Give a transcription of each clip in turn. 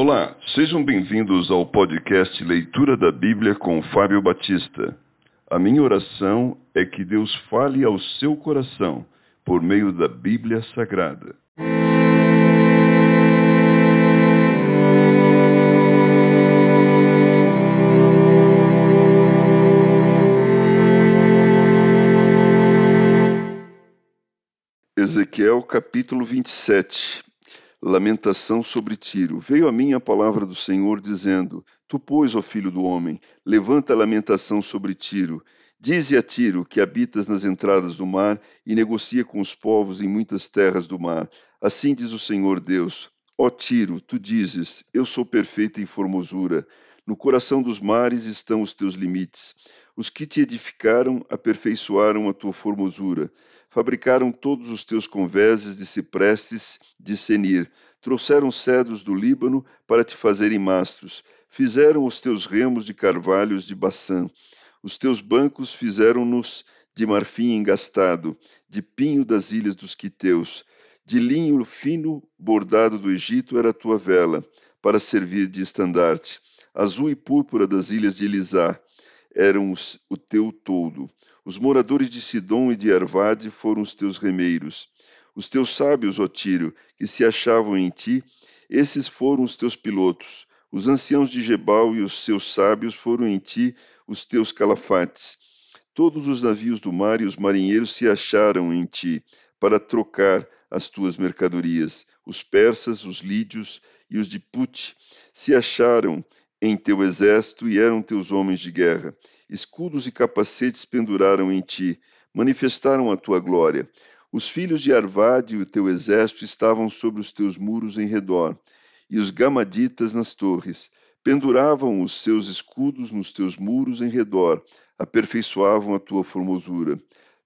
Olá, sejam bem-vindos ao podcast Leitura da Bíblia com Fábio Batista. A minha oração é que Deus fale ao seu coração por meio da Bíblia Sagrada. Ezequiel capítulo 27 Lamentação sobre Tiro. Veio a mim a palavra do Senhor, dizendo: Tu, pois, ó filho do homem, levanta a lamentação sobre Tiro. Dize a Tiro que habitas nas entradas do mar e negocia com os povos em muitas terras do mar. Assim diz o Senhor Deus: Ó Tiro, tu dizes: Eu sou perfeita em formosura. No coração dos mares estão os teus limites. Os que te edificaram aperfeiçoaram a tua formosura. Fabricaram todos os teus convéses de ciprestes de Senir. Trouxeram cedros do Líbano para te fazerem mastros. Fizeram os teus remos de carvalhos de Baçã. Os teus bancos fizeram-nos de marfim engastado, de pinho das ilhas dos quiteus. De linho fino bordado do Egito era a tua vela, para servir de estandarte. Azul e púrpura das ilhas de Elisá eram o teu todo. Os moradores de Sidom e de Arvade foram os teus remeiros. Os teus sábios, ó Tírio, que se achavam em ti, esses foram os teus pilotos. Os anciãos de Gebal e os seus sábios foram em ti os teus calafates. Todos os navios do mar e os marinheiros se acharam em ti para trocar as tuas mercadorias. Os persas, os lídios e os de Put se acharam em teu exército e eram teus homens de guerra. Escudos e capacetes penduraram em ti, manifestaram a tua glória. Os filhos de Arvade e o teu exército estavam sobre os teus muros em redor, e os gamaditas nas torres. Penduravam os seus escudos nos teus muros em redor, aperfeiçoavam a tua formosura.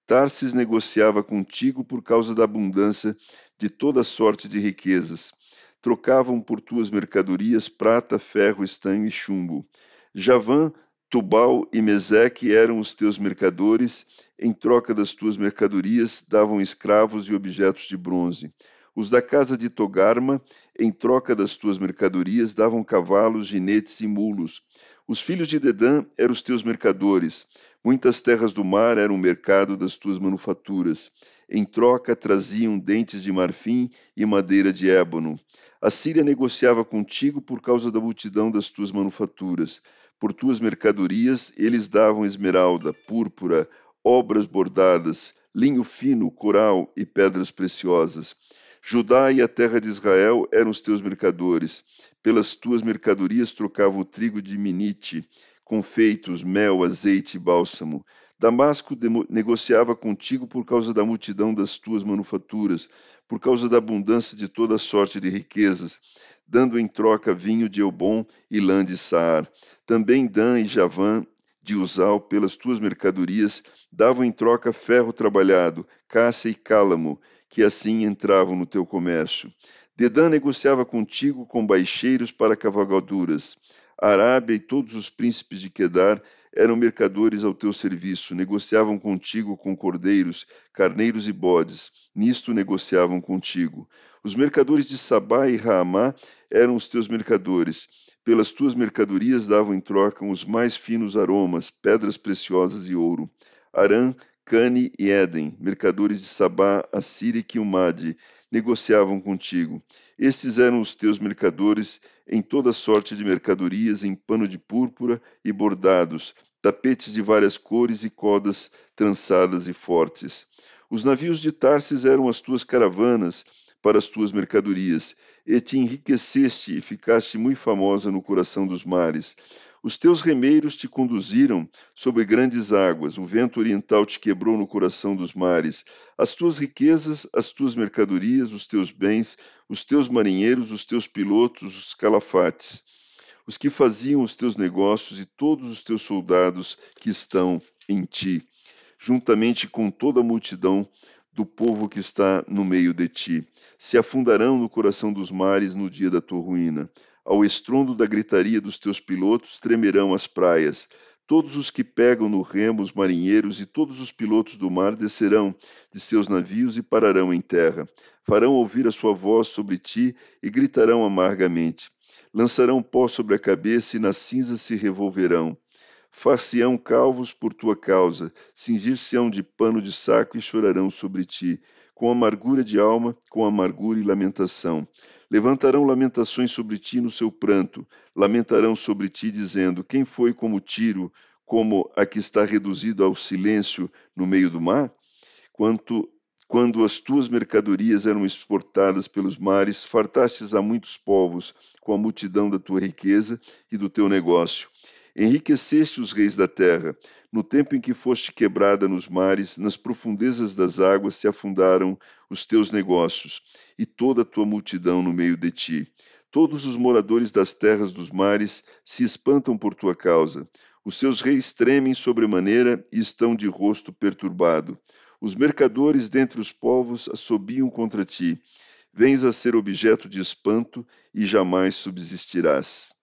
Tarsis negociava contigo por causa da abundância de toda sorte de riquezas. Trocavam por tuas mercadorias prata, ferro, estanho e chumbo. Javã Tubal e Meseque eram os teus mercadores, em troca das tuas mercadorias davam escravos e objetos de bronze. Os da casa de Togarma, em troca das tuas mercadorias, davam cavalos, ginetes e mulos. Os filhos de Dedã eram os teus mercadores. Muitas terras do mar eram o mercado das tuas manufaturas. Em troca traziam dentes de marfim e madeira de ébano. A Síria negociava contigo por causa da multidão das tuas manufaturas. Por tuas mercadorias eles davam esmeralda, púrpura, obras bordadas, linho fino, coral e pedras preciosas. Judá e a terra de Israel eram os teus mercadores. Pelas tuas mercadorias trocavam o trigo de Minite, confeitos, mel, azeite e bálsamo. Damasco negociava contigo por causa da multidão das tuas manufaturas, por causa da abundância de toda sorte de riquezas, dando em troca vinho de Eubom e lã de Saar. Também Dan e Javã de Uzal, pelas tuas mercadorias, davam em troca ferro trabalhado, caça e cálamo, que assim entravam no teu comércio. Dedã negociava contigo com baixeiros para cavalgaduras. Arábia e todos os príncipes de Quedar eram mercadores ao teu serviço, negociavam contigo com cordeiros, carneiros e bodes. Nisto negociavam contigo. Os mercadores de Sabá e Raamá eram os teus mercadores. Pelas tuas mercadorias davam em troca os mais finos aromas, pedras preciosas e ouro. Arã, Cane e Éden, mercadores de Sabá, Assíria e Quilmade, negociavam contigo. Estes eram os teus mercadores em toda sorte de mercadorias, em pano de púrpura e bordados, tapetes de várias cores e cordas trançadas e fortes. Os navios de Tarsis eram as tuas caravanas, para as tuas mercadorias, e te enriqueceste e ficaste muito famosa no coração dos mares. Os teus remeiros te conduziram sobre grandes águas, o vento oriental te quebrou no coração dos mares. As tuas riquezas, as tuas mercadorias, os teus bens, os teus marinheiros, os teus pilotos, os calafates, os que faziam os teus negócios e todos os teus soldados que estão em ti, juntamente com toda a multidão do povo que está no meio de ti. Se afundarão no coração dos mares no dia da tua ruína. Ao estrondo da gritaria dos teus pilotos tremerão as praias. Todos os que pegam no remo, os marinheiros e todos os pilotos do mar descerão de seus navios e pararão em terra. Farão ouvir a sua voz sobre ti e gritarão amargamente. Lançarão pó sobre a cabeça e nas cinzas se revolverão. Far-se-ão calvos por tua causa, cingir-se-ão de pano de saco e chorarão sobre ti, com amargura de alma, com amargura e lamentação. Levantarão lamentações sobre ti no seu pranto, lamentarão sobre ti, dizendo: Quem foi como Tiro, como a que está reduzida ao silêncio no meio do mar? Quanto quando as tuas mercadorias eram exportadas pelos mares, fartastes a muitos povos com a multidão da tua riqueza e do teu negócio. Enriqueceste os reis da terra. No tempo em que foste quebrada nos mares, nas profundezas das águas se afundaram os teus negócios e toda a tua multidão no meio de ti. Todos os moradores das terras dos mares se espantam por tua causa. Os seus reis tremem sobremaneira e estão de rosto perturbado. Os mercadores dentre os povos assobiam contra ti. Vens a ser objeto de espanto e jamais subsistirás.